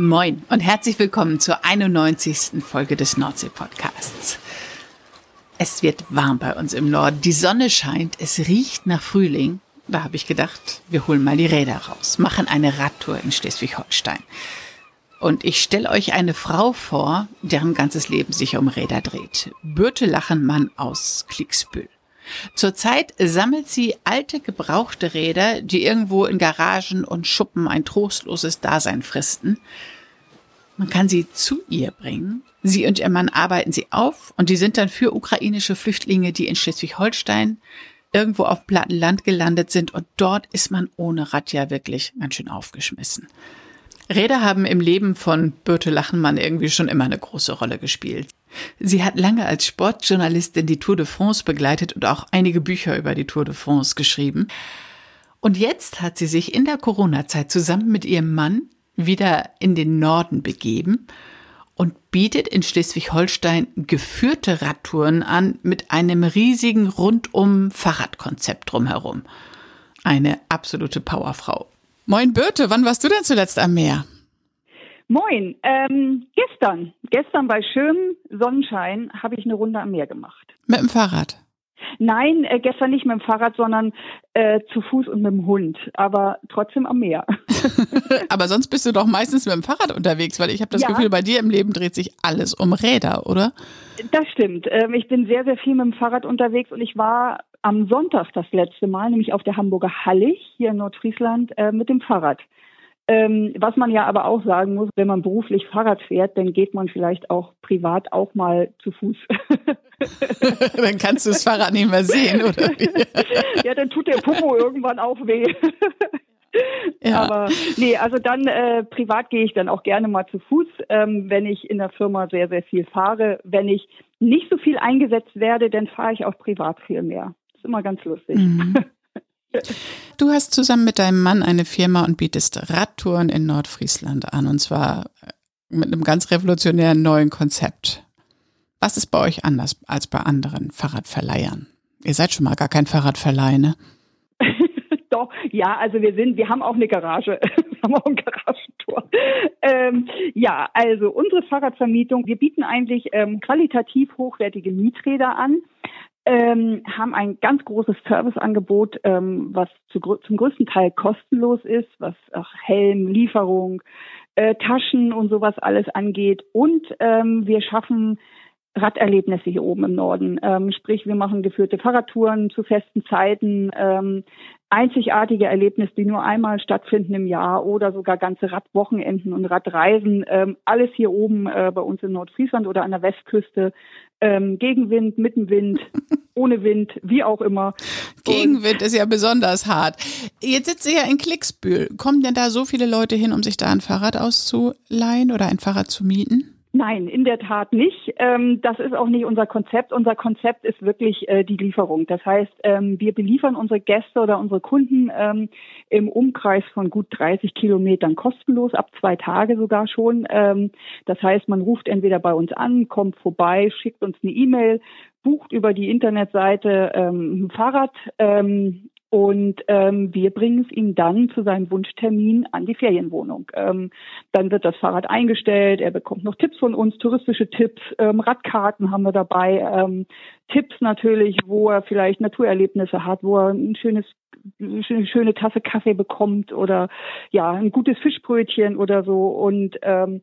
Moin und herzlich willkommen zur 91. Folge des Nordsee-Podcasts. Es wird warm bei uns im Norden, die Sonne scheint, es riecht nach Frühling. Da habe ich gedacht, wir holen mal die Räder raus, machen eine Radtour in Schleswig-Holstein. Und ich stelle euch eine Frau vor, deren ganzes Leben sich um Räder dreht. Birte Lachenmann aus Klicksbühl. Zurzeit sammelt sie alte, gebrauchte Räder, die irgendwo in Garagen und Schuppen ein trostloses Dasein fristen. Man kann sie zu ihr bringen. Sie und ihr Mann arbeiten sie auf und die sind dann für ukrainische Flüchtlinge, die in Schleswig-Holstein irgendwo auf platten Land gelandet sind und dort ist man ohne Rad ja wirklich ganz schön aufgeschmissen. Räder haben im Leben von Birte Lachenmann irgendwie schon immer eine große Rolle gespielt. Sie hat lange als Sportjournalistin die Tour de France begleitet und auch einige Bücher über die Tour de France geschrieben. Und jetzt hat sie sich in der Corona-Zeit zusammen mit ihrem Mann wieder in den Norden begeben und bietet in Schleswig-Holstein geführte Radtouren an mit einem riesigen rundum Fahrradkonzept drumherum. Eine absolute Powerfrau. Moin Birte, wann warst du denn zuletzt am Meer? Moin, ähm, gestern, gestern bei schönem Sonnenschein habe ich eine Runde am Meer gemacht. Mit dem Fahrrad? Nein, äh, gestern nicht mit dem Fahrrad, sondern äh, zu Fuß und mit dem Hund, aber trotzdem am Meer. aber sonst bist du doch meistens mit dem Fahrrad unterwegs, weil ich habe das ja. Gefühl, bei dir im Leben dreht sich alles um Räder, oder? Das stimmt. Ähm, ich bin sehr, sehr viel mit dem Fahrrad unterwegs und ich war am Sonntag das letzte Mal, nämlich auf der Hamburger Hallig hier in Nordfriesland äh, mit dem Fahrrad. Ähm, was man ja aber auch sagen muss, wenn man beruflich Fahrrad fährt, dann geht man vielleicht auch privat auch mal zu Fuß. dann kannst du das Fahrrad nicht mehr sehen, oder? ja, dann tut der Popo irgendwann auch weh. Ja. Aber nee, also dann äh, privat gehe ich dann auch gerne mal zu Fuß, ähm, wenn ich in der Firma sehr, sehr viel fahre. Wenn ich nicht so viel eingesetzt werde, dann fahre ich auch privat viel mehr. Das ist immer ganz lustig. Mhm. Du hast zusammen mit deinem Mann eine Firma und bietest Radtouren in Nordfriesland an und zwar mit einem ganz revolutionären neuen Konzept. Was ist bei euch anders als bei anderen Fahrradverleihern? Ihr seid schon mal gar kein Fahrradverleih, ne? Doch, ja, also wir sind, wir haben auch eine Garage, wir haben auch ein Garagentor. Ähm, ja, also unsere Fahrradvermietung, wir bieten eigentlich ähm, qualitativ hochwertige Mieträder an ähm, haben ein ganz großes Serviceangebot, ähm, was zu, zum größten Teil kostenlos ist, was auch Helm, Lieferung, äh, Taschen und sowas alles angeht. Und ähm, wir schaffen Raderlebnisse hier oben im Norden. Ähm, sprich, wir machen geführte Fahrradtouren zu festen Zeiten, ähm, einzigartige Erlebnisse, die nur einmal stattfinden im Jahr oder sogar ganze Radwochenenden und Radreisen. Ähm, alles hier oben äh, bei uns in Nordfriesland oder an der Westküste. Ähm, Gegenwind, Mittenwind, ohne Wind, wie auch immer. Gegenwind ist ja besonders hart. Jetzt sitzt ihr ja in Klicksbühl. Kommen denn da so viele Leute hin, um sich da ein Fahrrad auszuleihen oder ein Fahrrad zu mieten? Nein, in der Tat nicht. Ähm, das ist auch nicht unser Konzept. Unser Konzept ist wirklich äh, die Lieferung. Das heißt, ähm, wir beliefern unsere Gäste oder unsere Kunden ähm, im Umkreis von gut 30 Kilometern kostenlos, ab zwei Tage sogar schon. Das heißt, man ruft entweder bei uns an, kommt vorbei, schickt uns eine E-Mail, bucht über die Internetseite ein Fahrrad und ähm, wir bringen es ihm dann zu seinem Wunschtermin an die Ferienwohnung. Ähm, dann wird das Fahrrad eingestellt, er bekommt noch Tipps von uns, touristische Tipps, ähm, Radkarten haben wir dabei, ähm, Tipps natürlich, wo er vielleicht Naturerlebnisse hat, wo er ein schönes eine schöne Tasse Kaffee bekommt oder ja ein gutes Fischbrötchen oder so und ähm,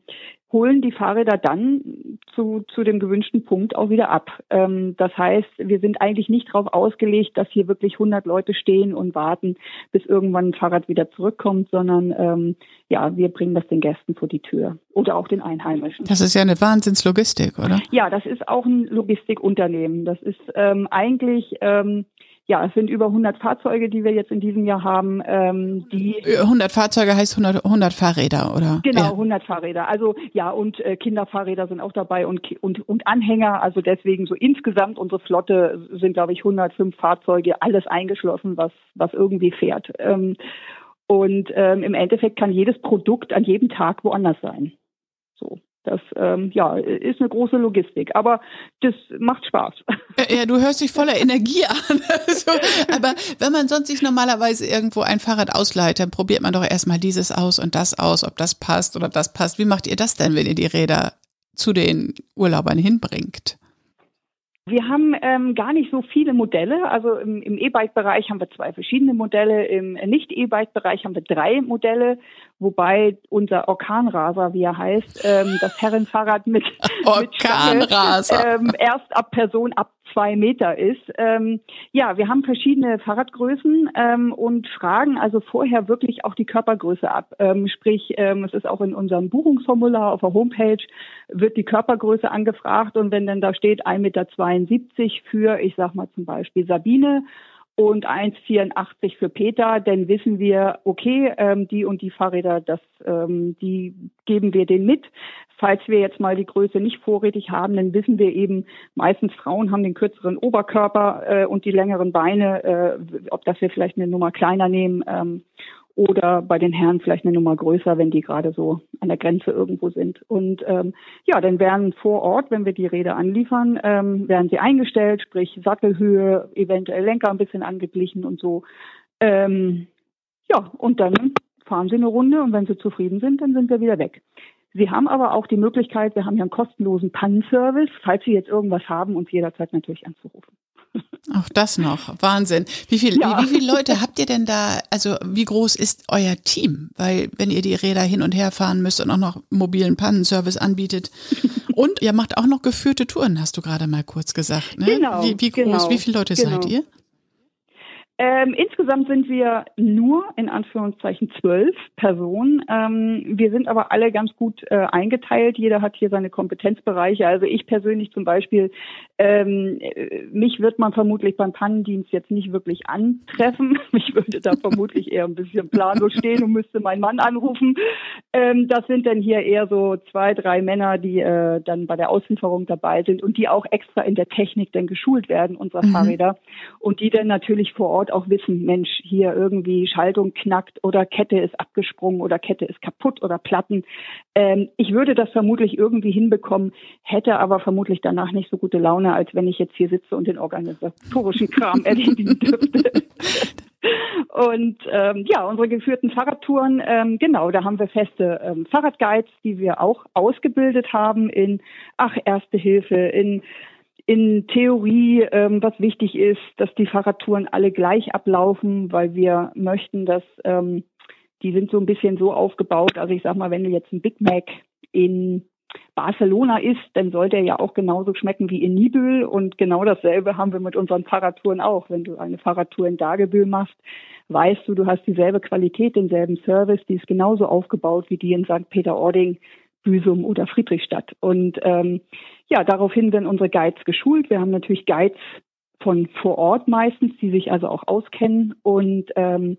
holen die Fahrräder dann zu, zu dem gewünschten Punkt auch wieder ab. Ähm, das heißt, wir sind eigentlich nicht darauf ausgelegt, dass hier wirklich 100 Leute stehen und warten, bis irgendwann ein Fahrrad wieder zurückkommt, sondern ähm, ja, wir bringen das den Gästen vor die Tür oder auch den Einheimischen. Das ist ja eine Wahnsinnslogistik, oder? Ja, das ist auch ein Logistikunternehmen. Das ist ähm, eigentlich ähm, ja, es sind über 100 Fahrzeuge, die wir jetzt in diesem Jahr haben. Ähm, die 100 Fahrzeuge heißt 100, 100 Fahrräder, oder? Genau, ja. 100 Fahrräder. Also ja, und äh, Kinderfahrräder sind auch dabei und, und, und Anhänger. Also deswegen so insgesamt unsere Flotte sind, glaube ich, 105 Fahrzeuge, alles eingeschlossen, was, was irgendwie fährt. Ähm, und ähm, im Endeffekt kann jedes Produkt an jedem Tag woanders sein. So. Das ähm, ja, ist eine große Logistik, aber das macht Spaß. Ja, du hörst dich voller Energie an. so, aber wenn man sonst sich normalerweise irgendwo ein Fahrrad ausleiht, dann probiert man doch erstmal dieses aus und das aus, ob das passt oder das passt. Wie macht ihr das denn, wenn ihr die Räder zu den Urlaubern hinbringt? Wir haben ähm, gar nicht so viele Modelle. Also im, im E-Bike-Bereich haben wir zwei verschiedene Modelle. Im Nicht-E-Bike-Bereich haben wir drei Modelle, wobei unser Orkanraser, wie er heißt, ähm, das Herrenfahrrad mit, mit Stange, ähm, erst ab Person ab zwei Meter ist. Ähm, ja, wir haben verschiedene Fahrradgrößen ähm, und fragen also vorher wirklich auch die Körpergröße ab. Ähm, sprich, ähm, es ist auch in unserem Buchungsformular auf der Homepage, wird die Körpergröße angefragt und wenn dann da steht 1,72 Meter für, ich sag mal zum Beispiel Sabine, und 1,84 für Peter, dann wissen wir, okay, ähm, die und die Fahrräder, das, ähm, die geben wir denen mit. Falls wir jetzt mal die Größe nicht vorrätig haben, dann wissen wir eben, meistens Frauen haben den kürzeren Oberkörper äh, und die längeren Beine, äh, ob das wir vielleicht eine Nummer kleiner nehmen. Ähm, oder bei den Herren vielleicht eine Nummer größer, wenn die gerade so an der Grenze irgendwo sind. Und ähm, ja, dann werden vor Ort, wenn wir die Räder anliefern, ähm, werden sie eingestellt, sprich Sattelhöhe, eventuell Lenker ein bisschen angeglichen und so. Ähm, ja, und dann fahren sie eine Runde und wenn sie zufrieden sind, dann sind wir wieder weg. Sie haben aber auch die Möglichkeit, wir haben ja einen kostenlosen Pannenservice, falls Sie jetzt irgendwas haben, uns jederzeit natürlich anzurufen. Auch das noch. Wahnsinn. Wie, viel, ja. wie, wie viele Leute habt ihr denn da? Also wie groß ist euer Team? Weil wenn ihr die Räder hin und her fahren müsst und auch noch mobilen Pannenservice anbietet. und ihr macht auch noch geführte Touren, hast du gerade mal kurz gesagt. Ne? Genau. Wie, wie groß, genau, wie viele Leute genau. seid ihr? Ähm, insgesamt sind wir nur in Anführungszeichen zwölf Personen. Ähm, wir sind aber alle ganz gut äh, eingeteilt. Jeder hat hier seine Kompetenzbereiche. Also ich persönlich zum Beispiel, ähm, mich wird man vermutlich beim Pannendienst jetzt nicht wirklich antreffen. Ich würde da vermutlich eher ein bisschen planlos stehen und müsste meinen Mann anrufen. Ähm, das sind dann hier eher so zwei, drei Männer, die äh, dann bei der Auslieferung dabei sind und die auch extra in der Technik dann geschult werden, unserer mhm. Fahrräder. Und die dann natürlich vor Ort auch wissen, Mensch, hier irgendwie Schaltung knackt oder Kette ist abgesprungen oder Kette ist kaputt oder Platten. Ähm, ich würde das vermutlich irgendwie hinbekommen, hätte aber vermutlich danach nicht so gute Laune, als wenn ich jetzt hier sitze und den organisatorischen Kram erledigen dürfte. Und ähm, ja, unsere geführten Fahrradtouren, ähm, genau, da haben wir feste ähm, Fahrradguides, die wir auch ausgebildet haben in, ach, Erste Hilfe, in in Theorie, ähm, was wichtig ist, dass die Fahrradtouren alle gleich ablaufen, weil wir möchten, dass ähm, die sind so ein bisschen so aufgebaut. Also ich sag mal, wenn du jetzt ein Big Mac in Barcelona isst, dann sollte er ja auch genauso schmecken wie in Nibül und genau dasselbe haben wir mit unseren Fahrradtouren auch. Wenn du eine Fahrradtour in Dagebüll machst, weißt du, du hast dieselbe Qualität, denselben Service, die ist genauso aufgebaut wie die in St. Peter-Ording, Büsum oder Friedrichstadt. Und ähm, ja, daraufhin werden unsere Guides geschult. Wir haben natürlich Guides von vor Ort meistens, die sich also auch auskennen und ähm,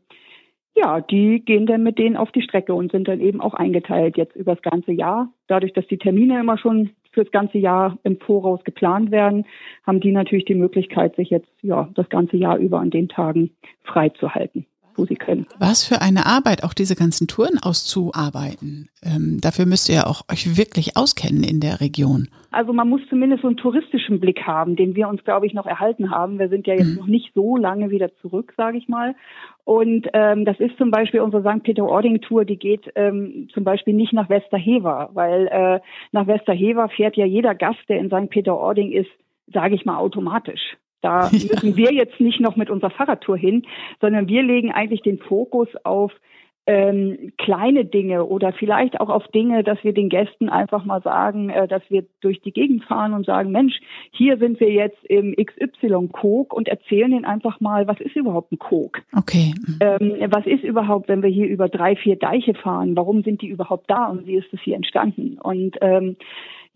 ja, die gehen dann mit denen auf die Strecke und sind dann eben auch eingeteilt jetzt über das ganze Jahr. Dadurch, dass die Termine immer schon fürs ganze Jahr im Voraus geplant werden, haben die natürlich die Möglichkeit, sich jetzt ja das ganze Jahr über an den Tagen freizuhalten wo sie können. Was für eine Arbeit, auch diese ganzen Touren auszuarbeiten. Ähm, dafür müsst ihr ja auch euch wirklich auskennen in der Region. Also man muss zumindest so einen touristischen Blick haben, den wir uns, glaube ich, noch erhalten haben. Wir sind ja jetzt mhm. noch nicht so lange wieder zurück, sage ich mal. Und ähm, das ist zum Beispiel unsere St. Peter-Ording-Tour, die geht ähm, zum Beispiel nicht nach Westerhever, weil äh, nach Westerhever fährt ja jeder Gast, der in St. Peter-Ording ist, sage ich mal, automatisch. Da müssen wir jetzt nicht noch mit unserer Fahrradtour hin, sondern wir legen eigentlich den Fokus auf ähm, kleine Dinge oder vielleicht auch auf Dinge, dass wir den Gästen einfach mal sagen, äh, dass wir durch die Gegend fahren und sagen, Mensch, hier sind wir jetzt im XY Kog und erzählen ihnen einfach mal, was ist überhaupt ein Kog? Okay. Ähm, was ist überhaupt, wenn wir hier über drei, vier Deiche fahren? Warum sind die überhaupt da und wie ist es hier entstanden? Und ähm,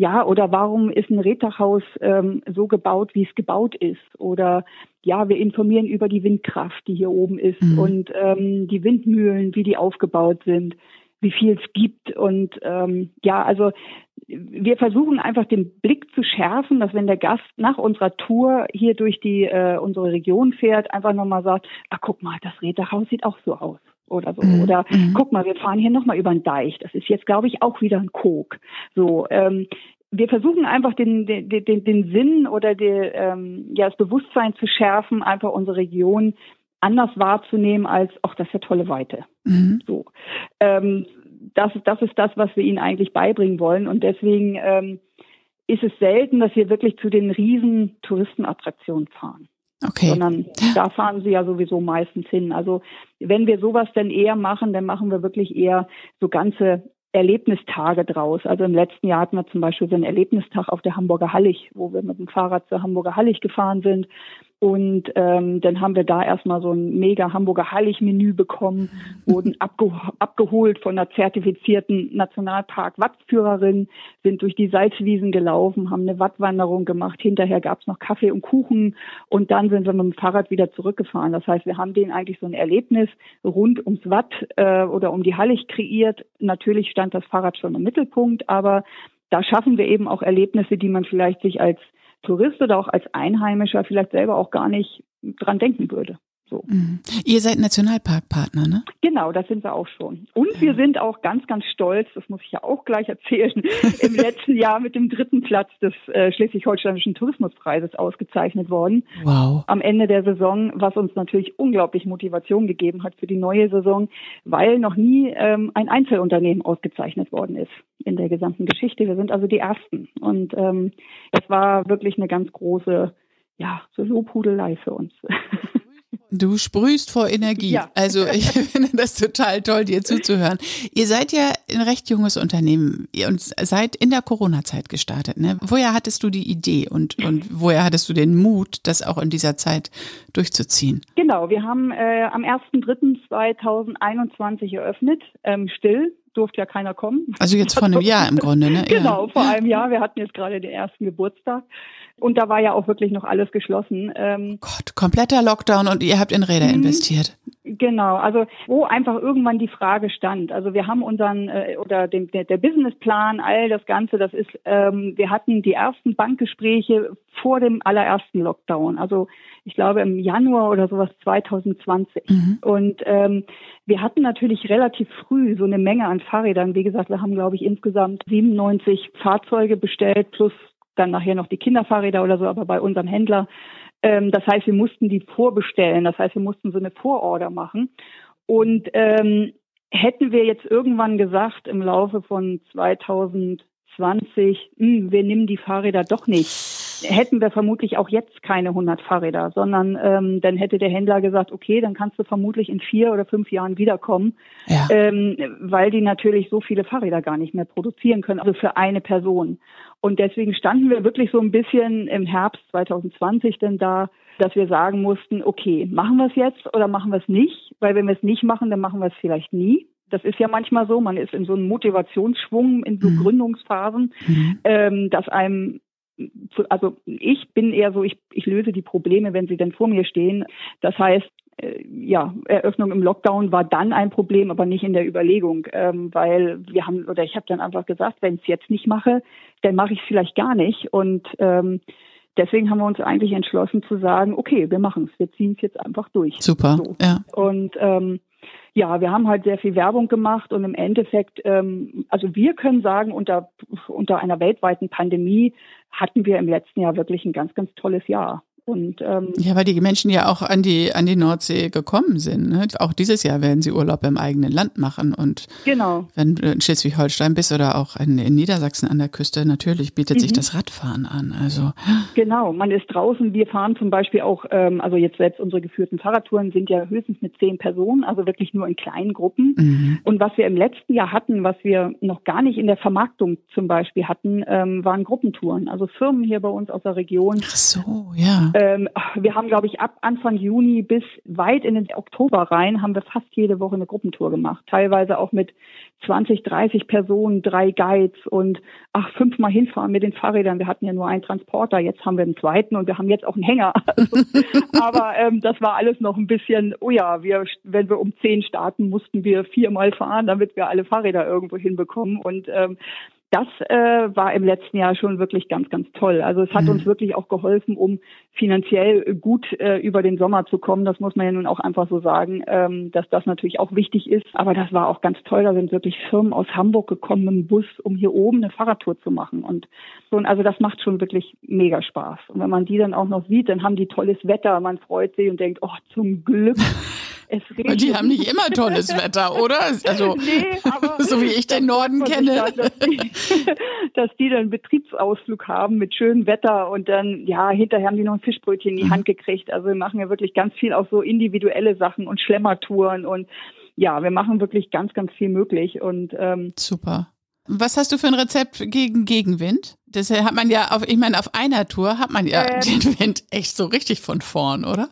ja, oder warum ist ein Reddachhaus ähm, so gebaut, wie es gebaut ist? Oder ja, wir informieren über die Windkraft, die hier oben ist mhm. und ähm, die Windmühlen, wie die aufgebaut sind, wie viel es gibt. Und ähm, ja, also wir versuchen einfach den Blick zu schärfen, dass wenn der Gast nach unserer Tour hier durch die äh, unsere Region fährt, einfach nochmal sagt, ah, guck mal, das Reddachhaus sieht auch so aus oder so. Mhm. Oder mhm. guck mal, wir fahren hier nochmal über den Deich. Das ist jetzt, glaube ich, auch wieder ein Kog. So, ähm, wir versuchen einfach den, den, den, den Sinn oder die, ähm, ja, das Bewusstsein zu schärfen, einfach unsere Region anders wahrzunehmen als, ach, das ist ja tolle Weite. Mhm. So. Ähm, das, das ist das, was wir ihnen eigentlich beibringen wollen. Und deswegen ähm, ist es selten, dass wir wirklich zu den riesen Touristenattraktionen fahren. Okay. Sondern da fahren sie ja sowieso meistens hin. Also wenn wir sowas denn eher machen, dann machen wir wirklich eher so ganze Erlebnistage draus. Also im letzten Jahr hatten wir zum Beispiel so einen Erlebnistag auf der Hamburger Hallig, wo wir mit dem Fahrrad zur Hamburger Hallig gefahren sind und ähm, dann haben wir da erstmal so ein mega Hamburger Heiligmenü bekommen, wurden abge abgeholt von einer zertifizierten Nationalpark Wattführerin, sind durch die Salzwiesen gelaufen, haben eine Wattwanderung gemacht. Hinterher gab es noch Kaffee und Kuchen und dann sind wir mit dem Fahrrad wieder zurückgefahren. Das heißt, wir haben denen eigentlich so ein Erlebnis rund ums Watt äh, oder um die Hallig kreiert. Natürlich stand das Fahrrad schon im Mittelpunkt, aber da schaffen wir eben auch Erlebnisse, die man vielleicht sich als Tourist oder auch als Einheimischer vielleicht selber auch gar nicht dran denken würde. So. Mhm. Ihr seid Nationalparkpartner, ne? Genau, das sind wir auch schon. Und ja. wir sind auch ganz, ganz stolz, das muss ich ja auch gleich erzählen, im letzten Jahr mit dem dritten Platz des äh, Schleswig-Holsteinischen Tourismuspreises ausgezeichnet worden. Wow. Am Ende der Saison, was uns natürlich unglaublich Motivation gegeben hat für die neue Saison, weil noch nie ähm, ein Einzelunternehmen ausgezeichnet worden ist in der gesamten Geschichte. Wir sind also die Ersten. Und ähm, es war wirklich eine ganz große ja, so Lobhudelei für uns. Du sprühst vor Energie. Ja. Also ich finde das total toll, dir zuzuhören. Ihr seid ja ein recht junges Unternehmen und seid in der Corona-Zeit gestartet. Ne? Woher hattest du die Idee und, und woher hattest du den Mut, das auch in dieser Zeit durchzuziehen? Genau, wir haben äh, am 1.3.2021 eröffnet, ähm, still, durfte ja keiner kommen. Also jetzt vor einem Jahr im Grunde, ne? genau, vor einem Jahr. Wir hatten jetzt gerade den ersten Geburtstag. Und da war ja auch wirklich noch alles geschlossen. Ähm, Gott, kompletter Lockdown und ihr habt in Räder mhm. investiert. Genau, also wo einfach irgendwann die Frage stand. Also wir haben unseren äh, oder den, der, der Businessplan, all das Ganze, das ist, ähm, wir hatten die ersten Bankgespräche vor dem allerersten Lockdown. Also ich glaube im Januar oder sowas 2020. Mhm. Und ähm, wir hatten natürlich relativ früh so eine Menge an Fahrrädern. Wie gesagt, wir haben glaube ich insgesamt 97 Fahrzeuge bestellt plus dann nachher noch die Kinderfahrräder oder so, aber bei unserem Händler. Ähm, das heißt, wir mussten die vorbestellen. Das heißt, wir mussten so eine Vororder machen. Und ähm, hätten wir jetzt irgendwann gesagt im Laufe von 2020, mh, hm, wir nehmen die Fahrräder doch nicht, hätten wir vermutlich auch jetzt keine 100 Fahrräder, sondern ähm, dann hätte der Händler gesagt, okay, dann kannst du vermutlich in vier oder fünf Jahren wiederkommen, ja. ähm, weil die natürlich so viele Fahrräder gar nicht mehr produzieren können, also für eine Person. Und deswegen standen wir wirklich so ein bisschen im Herbst 2020 denn da, dass wir sagen mussten, okay, machen wir es jetzt oder machen wir es nicht? Weil wenn wir es nicht machen, dann machen wir es vielleicht nie. Das ist ja manchmal so, man ist in so einem Motivationsschwung, in so mhm. Gründungsphasen, mhm. ähm, dass einem also ich bin eher so, ich, ich löse die Probleme, wenn sie denn vor mir stehen. Das heißt, äh, ja, Eröffnung im Lockdown war dann ein Problem, aber nicht in der Überlegung, ähm, weil wir haben oder ich habe dann einfach gesagt, wenn ich es jetzt nicht mache, dann mache ich es vielleicht gar nicht und ähm, deswegen haben wir uns eigentlich entschlossen zu sagen, okay, wir machen es, wir ziehen es jetzt einfach durch. Super. So. Ja. Und ähm, ja, wir haben halt sehr viel Werbung gemacht und im Endeffekt, ähm, also wir können sagen, unter, unter einer weltweiten Pandemie hatten wir im letzten Jahr wirklich ein ganz, ganz tolles Jahr. Und, ähm, ja, weil die Menschen ja auch an die, an die Nordsee gekommen sind. Ne? Auch dieses Jahr werden sie Urlaub im eigenen Land machen. Und genau. wenn du in Schleswig-Holstein bist oder auch in, in, Niedersachsen an der Küste, natürlich bietet mhm. sich das Radfahren an. Also Genau, man ist draußen. Wir fahren zum Beispiel auch, ähm, also jetzt selbst unsere geführten Fahrradtouren sind ja höchstens mit zehn Personen, also wirklich nur in kleinen Gruppen. Mhm. Und was wir im letzten Jahr hatten, was wir noch gar nicht in der Vermarktung zum Beispiel hatten, ähm, waren Gruppentouren. Also Firmen hier bei uns aus der Region. Ach so, ja Ähm, wir haben, glaube ich, ab Anfang Juni bis weit in den Oktober rein, haben wir fast jede Woche eine Gruppentour gemacht. Teilweise auch mit 20, 30 Personen, drei Guides und ach, fünfmal hinfahren mit den Fahrrädern. Wir hatten ja nur einen Transporter, jetzt haben wir einen zweiten und wir haben jetzt auch einen Hänger. Also, aber ähm, das war alles noch ein bisschen, oh ja, wir, wenn wir um zehn starten, mussten wir viermal fahren, damit wir alle Fahrräder irgendwo hinbekommen. Und ähm, das äh, war im letzten Jahr schon wirklich ganz, ganz toll. Also es hat mhm. uns wirklich auch geholfen, um finanziell gut äh, über den Sommer zu kommen. Das muss man ja nun auch einfach so sagen, ähm, dass das natürlich auch wichtig ist. Aber das war auch ganz toll. Da sind wirklich Firmen aus Hamburg gekommen mit dem Bus, um hier oben eine Fahrradtour zu machen. Und so, also das macht schon wirklich mega Spaß. Und wenn man die dann auch noch sieht, dann haben die tolles Wetter. Man freut sich und denkt, oh, zum Glück. Die haben nicht immer tolles Wetter, oder? Also, nee, so wie ich den Norden kenne. Dann, dass, die, dass die dann einen Betriebsausflug haben mit schönem Wetter und dann, ja, hinterher haben die noch ein Fischbrötchen in die mhm. Hand gekriegt. Also wir machen ja wirklich ganz viel auch so individuelle Sachen und Schlemmertouren und ja, wir machen wirklich ganz, ganz viel möglich und ähm, super. Was hast du für ein Rezept gegen Gegenwind? Das hat man ja auf, ich meine, auf einer Tour hat man ja ähm, den Wind echt so richtig von vorn, oder?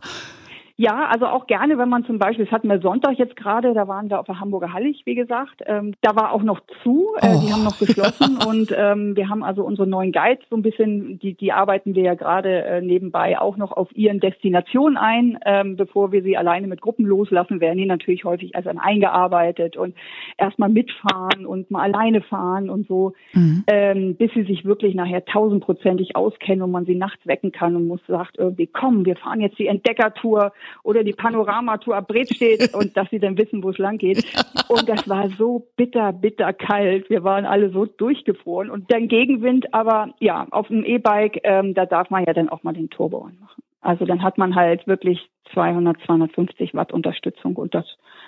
Ja, also auch gerne, wenn man zum Beispiel, das hatten wir Sonntag jetzt gerade, da waren wir auf der Hamburger Hallig, wie gesagt, ähm, da war auch noch zu, äh, oh. die haben noch geschlossen und ähm, wir haben also unsere neuen Guides so ein bisschen, die, die arbeiten wir ja gerade äh, nebenbei auch noch auf ihren Destinationen ein, ähm, bevor wir sie alleine mit Gruppen loslassen, werden die natürlich häufig als eingearbeitet und erstmal mitfahren und mal alleine fahren und so, mhm. ähm, bis sie sich wirklich nachher tausendprozentig auskennen und man sie nachts wecken kann und muss sagt irgendwie, komm, wir fahren jetzt die Entdeckertour oder die Panoramatour ab steht und dass sie dann wissen, wo es lang geht. Und das war so bitter, bitter kalt. Wir waren alle so durchgefroren und dann Gegenwind, aber ja, auf dem E-Bike, ähm, da darf man ja dann auch mal den Turbo anmachen. Also dann hat man halt wirklich 200, 250 Watt Unterstützung und das,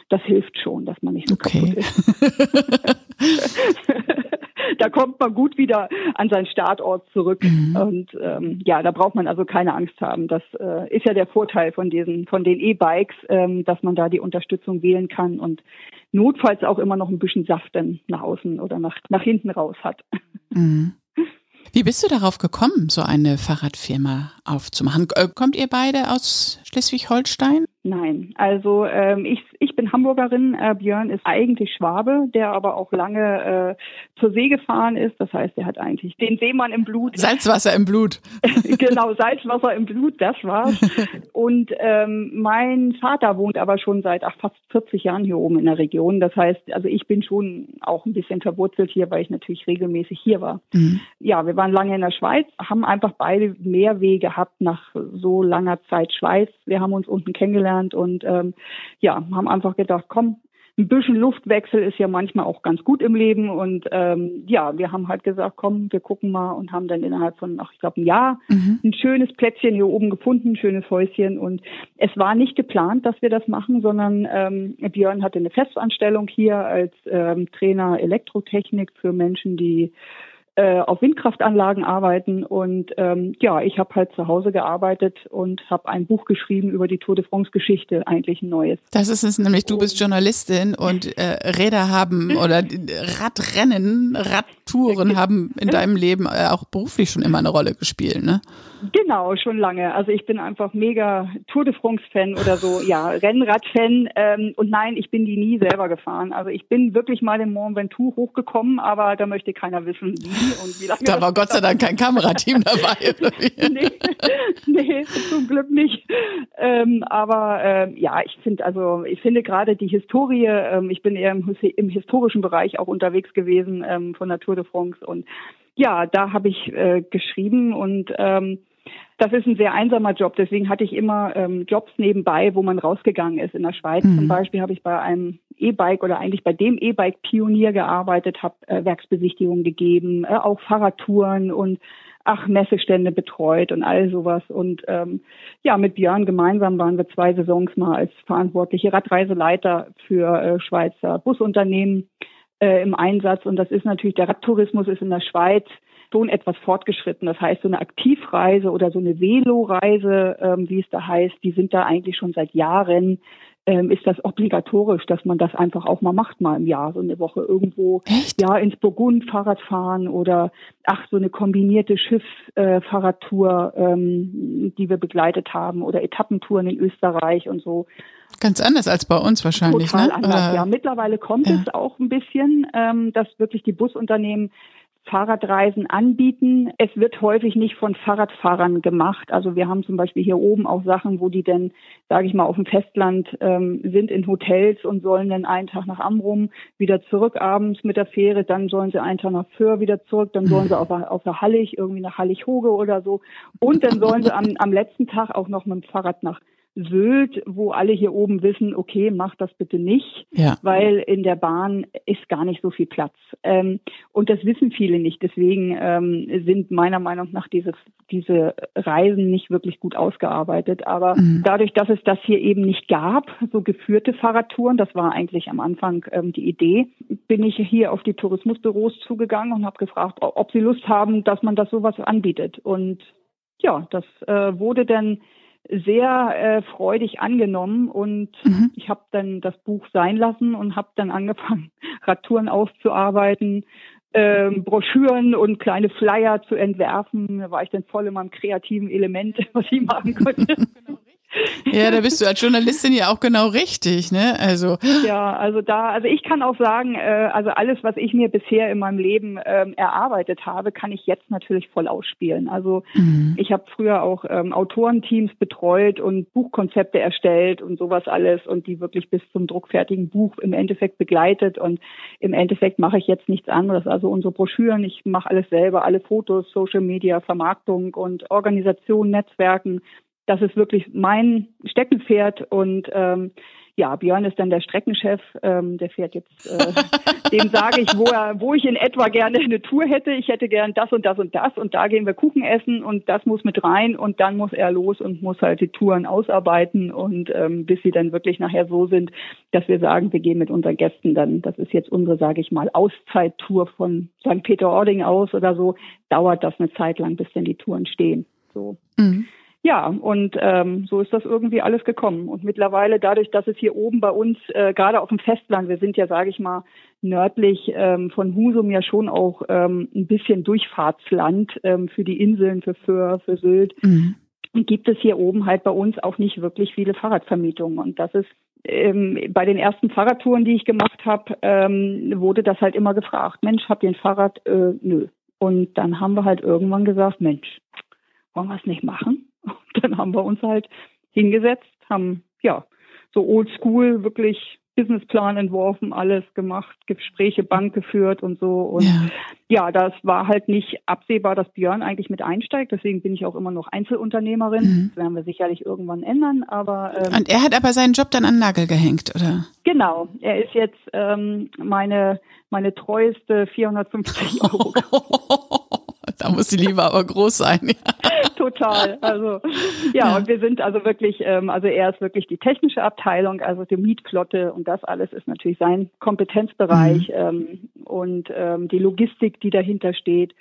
das hilft schon, dass man nicht so okay. kaputt ist. da kommt man gut wieder an seinen Startort zurück. Mhm. Und ähm, ja, da braucht man also keine Angst haben. Das äh, ist ja der Vorteil von diesen, von den E-Bikes, ähm, dass man da die Unterstützung wählen kann und notfalls auch immer noch ein bisschen Saft dann nach außen oder nach, nach hinten raus hat. Mhm. Wie bist du darauf gekommen, so eine Fahrradfirma aufzumachen? Äh, kommt ihr beide aus Schleswig-Holstein? Nein, also ähm, ich, ich bin Hamburgerin, äh, Björn ist eigentlich Schwabe, der aber auch lange äh, zur See gefahren ist. Das heißt, er hat eigentlich den Seemann im Blut. Salzwasser im Blut. genau, Salzwasser im Blut, das war's. Und ähm, mein Vater wohnt aber schon seit ach, fast 40 Jahren hier oben in der Region. Das heißt, also ich bin schon auch ein bisschen verwurzelt hier, weil ich natürlich regelmäßig hier war. Mhm. Ja, wir waren lange in der Schweiz, haben einfach beide mehr Wege gehabt nach so langer Zeit Schweiz. Wir haben uns unten kennengelernt kennengelernt und ähm, ja, haben einfach gedacht, komm, ein bisschen Luftwechsel ist ja manchmal auch ganz gut im Leben und ähm, ja, wir haben halt gesagt, komm, wir gucken mal und haben dann innerhalb von, ach, ich glaube, ein Jahr mhm. ein schönes Plätzchen hier oben gefunden, ein schönes Häuschen und es war nicht geplant, dass wir das machen, sondern ähm, Björn hatte eine Festanstellung hier als ähm, Trainer Elektrotechnik für Menschen, die äh, auf Windkraftanlagen arbeiten. Und ähm, ja, ich habe halt zu Hause gearbeitet und habe ein Buch geschrieben über die Tour de France-Geschichte, eigentlich ein neues. Das ist es nämlich, du bist Journalistin und äh, Räder haben oder Radrennen, Radtouren haben in deinem Leben äh, auch beruflich schon immer eine Rolle gespielt, ne? Genau, schon lange. Also ich bin einfach mega Tour de France-Fan oder so, ja, Rennrad-Fan. Ähm, und nein, ich bin die nie selber gefahren. Also ich bin wirklich mal den Mont Ventoux hochgekommen, aber da möchte keiner wissen, wie und wie lange. Da war Gott sei Dank kein Kamerateam dabei. nee, nee, zum Glück nicht. Ähm, aber ähm, ja, ich finde also, ich finde gerade die Historie, ähm, ich bin eher im, im, historischen Bereich auch unterwegs gewesen ähm, von der Tour de France und ja, da habe ich äh, geschrieben und ähm, das ist ein sehr einsamer Job. Deswegen hatte ich immer ähm, Jobs nebenbei, wo man rausgegangen ist. In der Schweiz mhm. zum Beispiel habe ich bei einem E-Bike oder eigentlich bei dem E-Bike-Pionier gearbeitet, habe äh, Werksbesichtigungen gegeben, äh, auch Fahrradtouren und ach Messestände betreut und all sowas. Und ähm, ja, mit Björn gemeinsam waren wir zwei Saisons mal als verantwortliche Radreiseleiter für äh, Schweizer Busunternehmen äh, im Einsatz. Und das ist natürlich, der Radtourismus ist in der Schweiz schon etwas fortgeschritten. Das heißt, so eine Aktivreise oder so eine Velo-Reise, ähm, wie es da heißt, die sind da eigentlich schon seit Jahren ähm, ist das obligatorisch, dass man das einfach auch mal macht, mal im Jahr, so eine Woche irgendwo, Echt? ja, ins Burgund Fahrrad fahren oder ach, so eine kombinierte Schiffsfahrradtour, äh, ähm, die wir begleitet haben oder Etappentouren in Österreich und so. Ganz anders als bei uns wahrscheinlich. Total ne? anders, Oder? ja. Mittlerweile kommt ja. es auch ein bisschen, ähm, dass wirklich die Busunternehmen Fahrradreisen anbieten. Es wird häufig nicht von Fahrradfahrern gemacht. Also wir haben zum Beispiel hier oben auch Sachen, wo die dann, sage ich mal, auf dem Festland ähm, sind in Hotels und sollen dann einen Tag nach Amrum wieder zurück abends mit der Fähre, dann sollen sie einen Tag nach Föhr wieder zurück, dann sollen sie auf, auf der Hallig, irgendwie nach Hallig-Hoge oder so. Und dann sollen sie am, am letzten Tag auch noch mit dem Fahrrad nach Sylt, wo alle hier oben wissen, okay, mach das bitte nicht, ja. weil in der Bahn ist gar nicht so viel Platz. Ähm, und das wissen viele nicht. Deswegen ähm, sind meiner Meinung nach diese, diese Reisen nicht wirklich gut ausgearbeitet. Aber mhm. dadurch, dass es das hier eben nicht gab, so geführte Fahrradtouren, das war eigentlich am Anfang ähm, die Idee, bin ich hier auf die Tourismusbüros zugegangen und habe gefragt, ob sie Lust haben, dass man das sowas anbietet. Und ja, das äh, wurde dann sehr äh, freudig angenommen und mhm. ich habe dann das Buch sein lassen und habe dann angefangen, Radtouren auszuarbeiten, ähm, Broschüren und kleine Flyer zu entwerfen. Da war ich dann voll in meinem kreativen Element, was ich machen konnte. Ja, da bist du als Journalistin ja auch genau richtig, ne? Also ja, also da, also ich kann auch sagen, äh, also alles, was ich mir bisher in meinem Leben ähm, erarbeitet habe, kann ich jetzt natürlich voll ausspielen. Also mhm. ich habe früher auch ähm, Autorenteams betreut und Buchkonzepte erstellt und sowas alles und die wirklich bis zum druckfertigen Buch im Endeffekt begleitet und im Endeffekt mache ich jetzt nichts anderes. Also unsere Broschüren, ich mache alles selber, alle Fotos, Social Media, Vermarktung und Organisation, Netzwerken das ist wirklich mein Steckenpferd und ähm, ja, Björn ist dann der Streckenchef, ähm, der fährt jetzt, äh, dem sage ich, wo er, wo ich in etwa gerne eine Tour hätte. Ich hätte gern das und das und das und da gehen wir Kuchen essen und das muss mit rein und dann muss er los und muss halt die Touren ausarbeiten und ähm, bis sie dann wirklich nachher so sind, dass wir sagen, wir gehen mit unseren Gästen dann, das ist jetzt unsere, sage ich mal, Auszeittour von St. Peter-Ording aus oder so, dauert das eine Zeit lang, bis dann die Touren stehen. So. Mhm. Ja, und ähm, so ist das irgendwie alles gekommen. Und mittlerweile, dadurch, dass es hier oben bei uns, äh, gerade auf dem Festland, wir sind ja, sage ich mal, nördlich ähm, von Husum ja schon auch ähm, ein bisschen Durchfahrtsland ähm, für die Inseln, für Föhr, für Sylt. Mhm. gibt es hier oben halt bei uns auch nicht wirklich viele Fahrradvermietungen. Und das ist ähm, bei den ersten Fahrradtouren, die ich gemacht habe, ähm, wurde das halt immer gefragt, Mensch, habt ihr ein Fahrrad? Äh, nö. Und dann haben wir halt irgendwann gesagt, Mensch, wollen wir es nicht machen? Und dann haben wir uns halt hingesetzt, haben ja so oldschool wirklich Businessplan entworfen, alles gemacht, Gespräche Bank geführt und so. Und ja. ja. das war halt nicht absehbar, dass Björn eigentlich mit einsteigt. Deswegen bin ich auch immer noch Einzelunternehmerin. Mhm. Das werden wir sicherlich irgendwann ändern. Aber ähm, und er hat aber seinen Job dann an Nagel gehängt, oder? Genau. Er ist jetzt ähm, meine meine treueste 450 Euro. da muss die Liebe aber groß sein. Ja. Total. Also ja, und wir sind also wirklich, ähm, also er ist wirklich die technische Abteilung, also die Mietflotte und das alles ist natürlich sein Kompetenzbereich mhm. ähm, und ähm, die Logistik, die dahinter steht.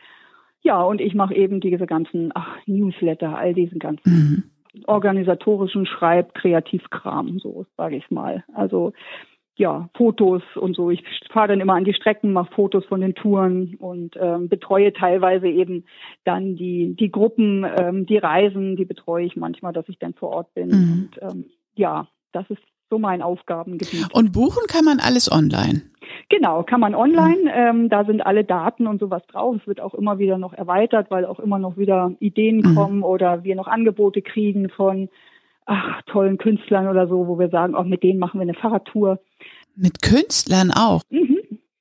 Ja, und ich mache eben diese ganzen ach, Newsletter, all diesen ganzen mhm. organisatorischen Schreib, Kreativkram, so sage ich mal. Also ja, Fotos und so. Ich fahre dann immer an die Strecken, mache Fotos von den Touren und ähm, betreue teilweise eben dann die, die Gruppen, ähm, die Reisen, die betreue ich manchmal, dass ich dann vor Ort bin. Mhm. Und ähm, ja, das ist so mein Aufgabengebiet. Und buchen kann man alles online? Genau, kann man online. Mhm. Ähm, da sind alle Daten und sowas drauf. Es wird auch immer wieder noch erweitert, weil auch immer noch wieder Ideen mhm. kommen oder wir noch Angebote kriegen von ach, tollen Künstlern oder so, wo wir sagen, auch mit denen machen wir eine Fahrradtour. Mit Künstlern auch? Mhm.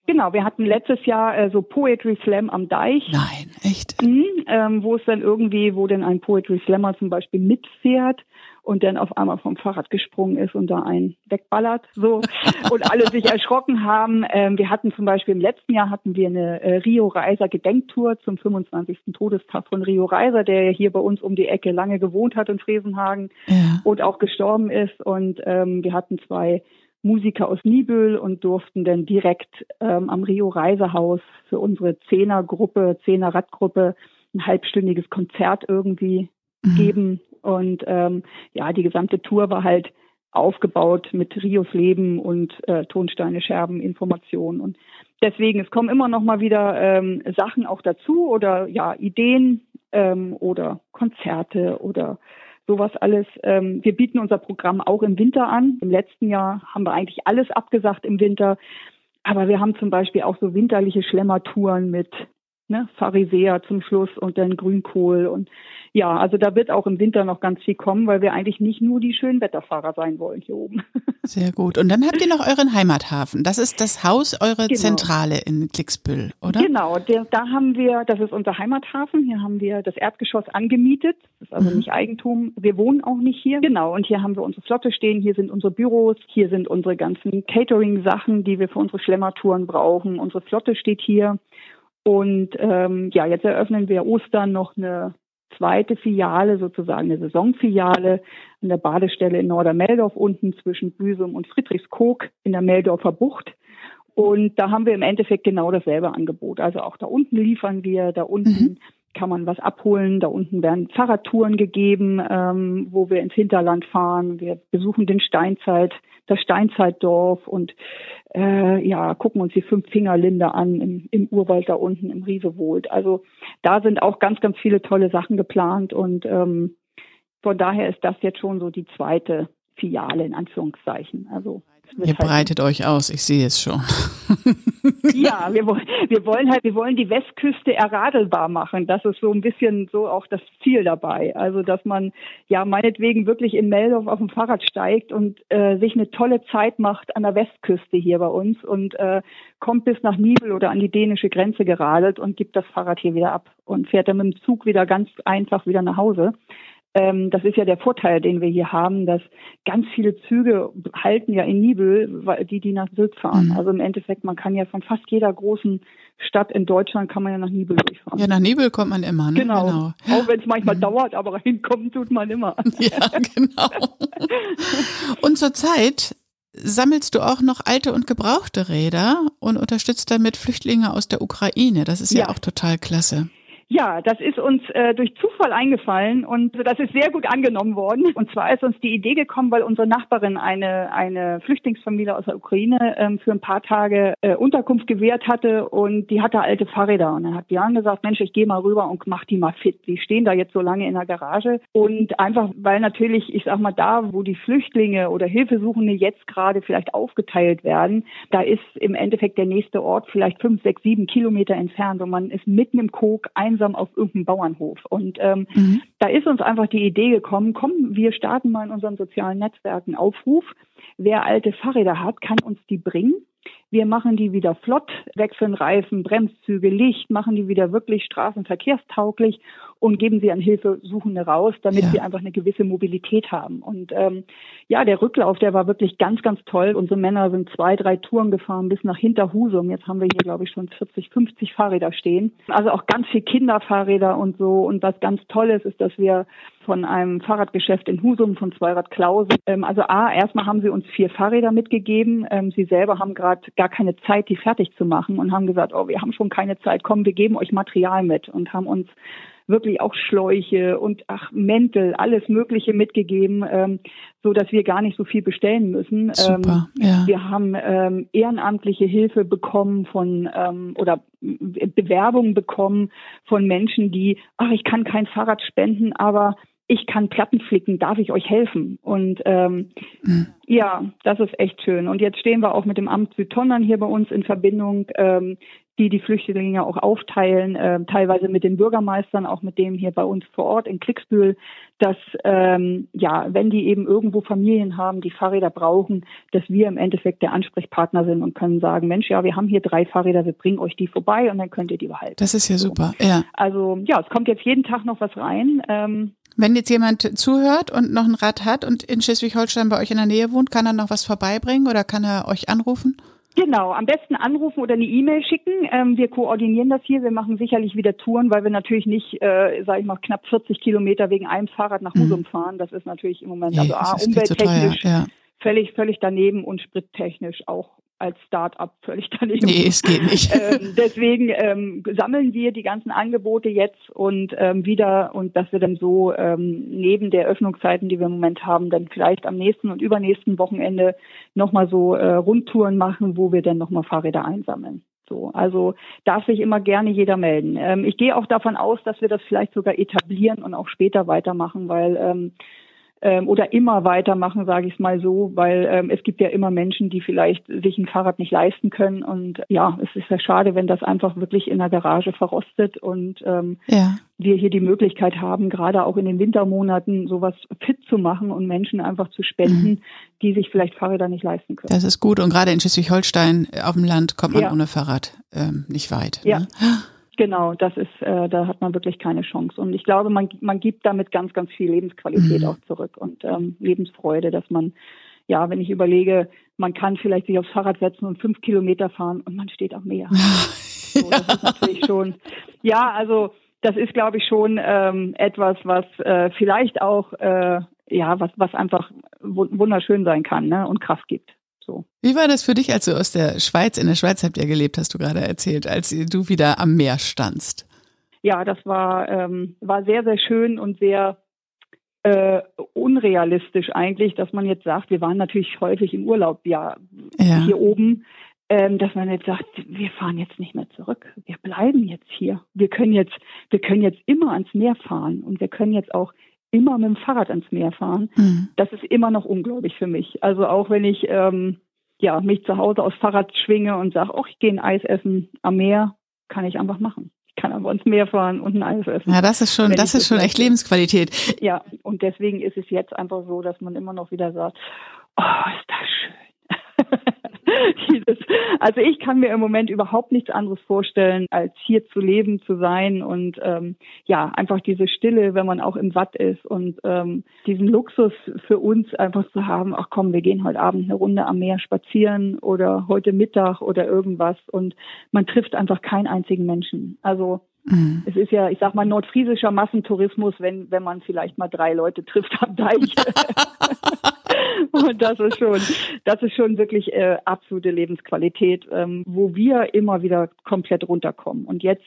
Genau, wir hatten letztes Jahr äh, so Poetry Slam am Deich. Nein, echt? Mhm, ähm, wo es dann irgendwie, wo dann ein Poetry Slammer zum Beispiel mitfährt und dann auf einmal vom Fahrrad gesprungen ist und da einen wegballert, so und alle sich erschrocken haben. Ähm, wir hatten zum Beispiel im letzten Jahr hatten wir eine äh, Rio Reiser Gedenktour zum 25. Todestag von Rio Reiser, der ja hier bei uns um die Ecke lange gewohnt hat in Fresenhagen ja. und auch gestorben ist. Und ähm, wir hatten zwei Musiker aus Nibel und durften dann direkt ähm, am Rio Reisehaus für unsere Zehnergruppe, Zehner Radgruppe ein halbstündiges Konzert irgendwie mhm. geben und ähm, ja, die gesamte Tour war halt aufgebaut mit Rios Leben und äh, Tonsteine Scherben Informationen und deswegen es kommen immer noch mal wieder ähm, Sachen auch dazu oder ja Ideen ähm, oder Konzerte oder sowas alles. Ähm, wir bieten unser Programm auch im Winter an. Im letzten Jahr haben wir eigentlich alles abgesagt im Winter. Aber wir haben zum Beispiel auch so winterliche Schlemmertouren mit ne, Pharisäer zum Schluss und dann Grünkohl und ja, also da wird auch im Winter noch ganz viel kommen, weil wir eigentlich nicht nur die schönen Wetterfahrer sein wollen hier oben. Sehr gut. Und dann habt ihr noch euren Heimathafen. Das ist das Haus, eure genau. Zentrale in Klicksbüll, oder? Genau, der, da haben wir, das ist unser Heimathafen. Hier haben wir das Erdgeschoss angemietet. Das ist also mhm. nicht Eigentum. Wir wohnen auch nicht hier. Genau, und hier haben wir unsere Flotte stehen. Hier sind unsere Büros. Hier sind unsere ganzen Catering-Sachen, die wir für unsere Schlemmertouren brauchen. Unsere Flotte steht hier. Und ähm, ja, jetzt eröffnen wir Ostern noch eine zweite Filiale, sozusagen eine Saisonfiliale an der Badestelle in Nordermeldorf unten zwischen Büsum und Friedrichskoog in der Meldorfer Bucht. Und da haben wir im Endeffekt genau dasselbe Angebot. Also auch da unten liefern wir, da unten mhm kann man was abholen. Da unten werden Fahrradtouren gegeben, ähm, wo wir ins Hinterland fahren. Wir besuchen den Steinzeit, das Steinzeitdorf und äh, ja, gucken uns die Fünf-Fingerlinde an im, im Urwald da unten, im Riesewold. Also da sind auch ganz, ganz viele tolle Sachen geplant und ähm, von daher ist das jetzt schon so die zweite Filiale in Anführungszeichen. Also Ihr halt breitet euch aus, ich sehe es schon. ja, wir wollen, wir wollen halt, wir wollen die Westküste erradelbar machen. Das ist so ein bisschen so auch das Ziel dabei. Also, dass man ja meinetwegen wirklich in Meldorf auf dem Fahrrad steigt und äh, sich eine tolle Zeit macht an der Westküste hier bei uns und äh, kommt bis nach Nibel oder an die dänische Grenze geradelt und gibt das Fahrrad hier wieder ab und fährt dann mit dem Zug wieder ganz einfach wieder nach Hause. Ähm, das ist ja der Vorteil, den wir hier haben, dass ganz viele Züge halten ja in Nibel, die die nach Sylt fahren. Mhm. Also im Endeffekt, man kann ja von fast jeder großen Stadt in Deutschland kann man ja nach Nibel durchfahren. Ja, nach Nibel kommt man immer, ne? Genau. genau. Auch wenn es manchmal mhm. dauert, aber hinkommen tut man immer. Ja, genau. und zurzeit sammelst du auch noch alte und gebrauchte Räder und unterstützt damit Flüchtlinge aus der Ukraine. Das ist ja, ja auch total klasse. Ja, das ist uns äh, durch Zufall eingefallen und das ist sehr gut angenommen worden. Und zwar ist uns die Idee gekommen, weil unsere Nachbarin eine, eine Flüchtlingsfamilie aus der Ukraine ähm, für ein paar Tage äh, Unterkunft gewährt hatte und die hatte alte Fahrräder. Und dann hat Björn gesagt, Mensch, ich gehe mal rüber und mach die mal fit. Die stehen da jetzt so lange in der Garage. Und einfach, weil natürlich, ich sag mal, da, wo die Flüchtlinge oder Hilfesuchende jetzt gerade vielleicht aufgeteilt werden, da ist im Endeffekt der nächste Ort vielleicht fünf, sechs, sieben Kilometer entfernt und man ist mitten im Kog einsam einsam auf irgendeinem Bauernhof. Und ähm, mhm. da ist uns einfach die Idee gekommen, komm, wir starten mal in unseren sozialen Netzwerken Aufruf. Wer alte Fahrräder hat, kann uns die bringen. Wir machen die wieder flott, wechseln Reifen, Bremszüge, Licht, machen die wieder wirklich straßenverkehrstauglich und geben sie an Hilfesuchende raus, damit ja. sie einfach eine gewisse Mobilität haben. Und ähm, ja, der Rücklauf, der war wirklich ganz, ganz toll. Unsere Männer sind zwei, drei Touren gefahren bis nach Hinterhusum. Jetzt haben wir hier, glaube ich, schon 40, 50 Fahrräder stehen. Also auch ganz viel Kinderfahrräder und so. Und was ganz toll ist, ist, dass wir von einem Fahrradgeschäft in Husum von Zweirad Klause, ähm, also A, erstmal haben sie uns vier Fahrräder mitgegeben. Ähm, sie selber haben gerade gar keine Zeit, die fertig zu machen und haben gesagt, oh, wir haben schon keine Zeit, komm, wir geben euch Material mit und haben uns wirklich auch Schläuche und ach Mäntel, alles Mögliche mitgegeben, ähm, so dass wir gar nicht so viel bestellen müssen. Super, ähm, ja. Wir haben ähm, ehrenamtliche Hilfe bekommen von ähm, oder Bewerbungen bekommen von Menschen, die, ach, ich kann kein Fahrrad spenden, aber ich kann Platten flicken, darf ich euch helfen? Und ähm, mhm. ja, das ist echt schön. Und jetzt stehen wir auch mit dem Amt Südtondern hier bei uns in Verbindung, ähm, die die Flüchtlinge auch aufteilen, äh, teilweise mit den Bürgermeistern, auch mit dem hier bei uns vor Ort in Klicksbühl, dass ähm, ja, wenn die eben irgendwo Familien haben, die Fahrräder brauchen, dass wir im Endeffekt der Ansprechpartner sind und können sagen, Mensch, ja, wir haben hier drei Fahrräder, wir bringen euch die vorbei und dann könnt ihr die behalten. Das ist ja super, ja. Also ja, es kommt jetzt jeden Tag noch was rein. Ähm, wenn jetzt jemand zuhört und noch ein Rad hat und in Schleswig-Holstein bei euch in der Nähe wohnt, kann er noch was vorbeibringen oder kann er euch anrufen? Genau, am besten anrufen oder eine E-Mail schicken. Ähm, wir koordinieren das hier. Wir machen sicherlich wieder Touren, weil wir natürlich nicht, äh, sage ich mal, knapp 40 Kilometer wegen einem Fahrrad nach Husum mhm. fahren. Das ist natürlich im Moment also A, umwelttechnisch ja. völlig, völlig daneben und sprittechnisch auch als Start-up völlig daneben. Nee, es geht nicht. ähm, deswegen ähm, sammeln wir die ganzen Angebote jetzt und ähm, wieder und dass wir dann so ähm, neben der Öffnungszeiten, die wir im Moment haben, dann vielleicht am nächsten und übernächsten Wochenende nochmal so äh, Rundtouren machen, wo wir dann nochmal Fahrräder einsammeln. So, also darf sich immer gerne jeder melden. Ähm, ich gehe auch davon aus, dass wir das vielleicht sogar etablieren und auch später weitermachen, weil ähm, oder immer weitermachen, sage ich es mal so, weil ähm, es gibt ja immer Menschen, die vielleicht sich ein Fahrrad nicht leisten können. Und ja, es ist ja schade, wenn das einfach wirklich in der Garage verrostet und ähm, ja. wir hier die Möglichkeit haben, gerade auch in den Wintermonaten sowas fit zu machen und Menschen einfach zu spenden, mhm. die sich vielleicht Fahrräder nicht leisten können. Das ist gut. Und gerade in Schleswig-Holstein auf dem Land kommt man ja. ohne Fahrrad ähm, nicht weit. Ja. Ne? Genau, das ist, äh, da hat man wirklich keine Chance. Und ich glaube, man, man gibt damit ganz, ganz viel Lebensqualität mhm. auch zurück und ähm, Lebensfreude, dass man, ja, wenn ich überlege, man kann vielleicht sich aufs Fahrrad setzen und fünf Kilometer fahren und man steht am Meer. so, das ist natürlich schon, ja, also das ist, glaube ich, schon ähm, etwas, was äh, vielleicht auch, äh, ja, was, was einfach wunderschön sein kann ne, und Kraft gibt. So. Wie war das für dich, als du aus der Schweiz, in der Schweiz habt ihr gelebt, hast du gerade erzählt, als du wieder am Meer standst? Ja, das war, ähm, war sehr, sehr schön und sehr äh, unrealistisch eigentlich, dass man jetzt sagt, wir waren natürlich häufig im Urlaub ja, ja. hier oben, ähm, dass man jetzt sagt, wir fahren jetzt nicht mehr zurück, wir bleiben jetzt hier. Wir können jetzt, wir können jetzt immer ans Meer fahren und wir können jetzt auch immer mit dem Fahrrad ans Meer fahren. Mhm. Das ist immer noch unglaublich für mich. Also auch wenn ich ähm, ja mich zu Hause aufs Fahrrad schwinge und sage, oh, ich gehe ein Eis essen am Meer, kann ich einfach machen. Ich kann aber ins Meer fahren und ein Eis essen. Ja, das ist schon, das ist schon echt Lebensqualität. Ja, und deswegen ist es jetzt einfach so, dass man immer noch wieder sagt, oh, ist das schön. Also ich kann mir im Moment überhaupt nichts anderes vorstellen, als hier zu leben, zu sein und ähm, ja, einfach diese Stille, wenn man auch im Watt ist und ähm, diesen Luxus für uns einfach zu haben, ach komm, wir gehen heute Abend eine Runde am Meer spazieren oder heute Mittag oder irgendwas und man trifft einfach keinen einzigen Menschen. Also Mhm. Es ist ja, ich sag mal, nordfriesischer Massentourismus, wenn, wenn man vielleicht mal drei Leute trifft am Deich. Und das ist schon, das ist schon wirklich äh, absolute Lebensqualität, ähm, wo wir immer wieder komplett runterkommen. Und jetzt,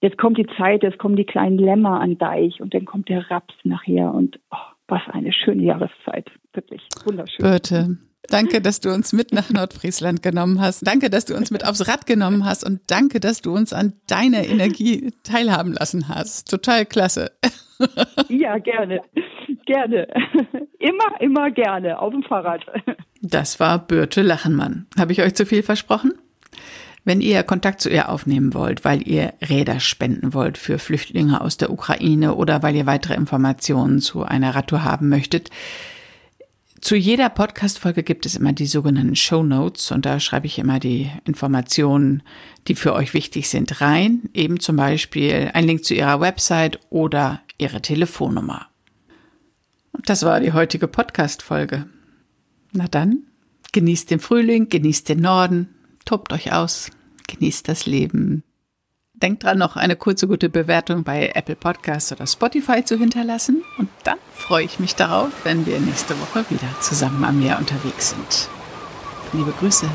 jetzt kommt die Zeit, jetzt kommen die kleinen Lämmer an Deich und dann kommt der Raps nachher und oh, was eine schöne Jahreszeit. Wirklich wunderschön. Birte. Danke, dass du uns mit nach Nordfriesland genommen hast. Danke, dass du uns mit aufs Rad genommen hast und danke, dass du uns an deiner Energie teilhaben lassen hast. Total klasse. Ja, gerne. Gerne. Immer, immer gerne. Auf dem Fahrrad. Das war Birte Lachenmann. Habe ich euch zu viel versprochen? Wenn ihr Kontakt zu ihr aufnehmen wollt, weil ihr Räder spenden wollt für Flüchtlinge aus der Ukraine oder weil ihr weitere Informationen zu einer Radtour haben möchtet, zu jeder Podcast-Folge gibt es immer die sogenannten Show Notes und da schreibe ich immer die Informationen, die für euch wichtig sind, rein. Eben zum Beispiel ein Link zu ihrer Website oder ihre Telefonnummer. Und das war die heutige Podcast-Folge. Na dann, genießt den Frühling, genießt den Norden, tobt euch aus, genießt das Leben. Denkt dran, noch eine kurze gute Bewertung bei Apple Podcasts oder Spotify zu hinterlassen. Und dann freue ich mich darauf, wenn wir nächste Woche wieder zusammen am Meer unterwegs sind. Liebe Grüße.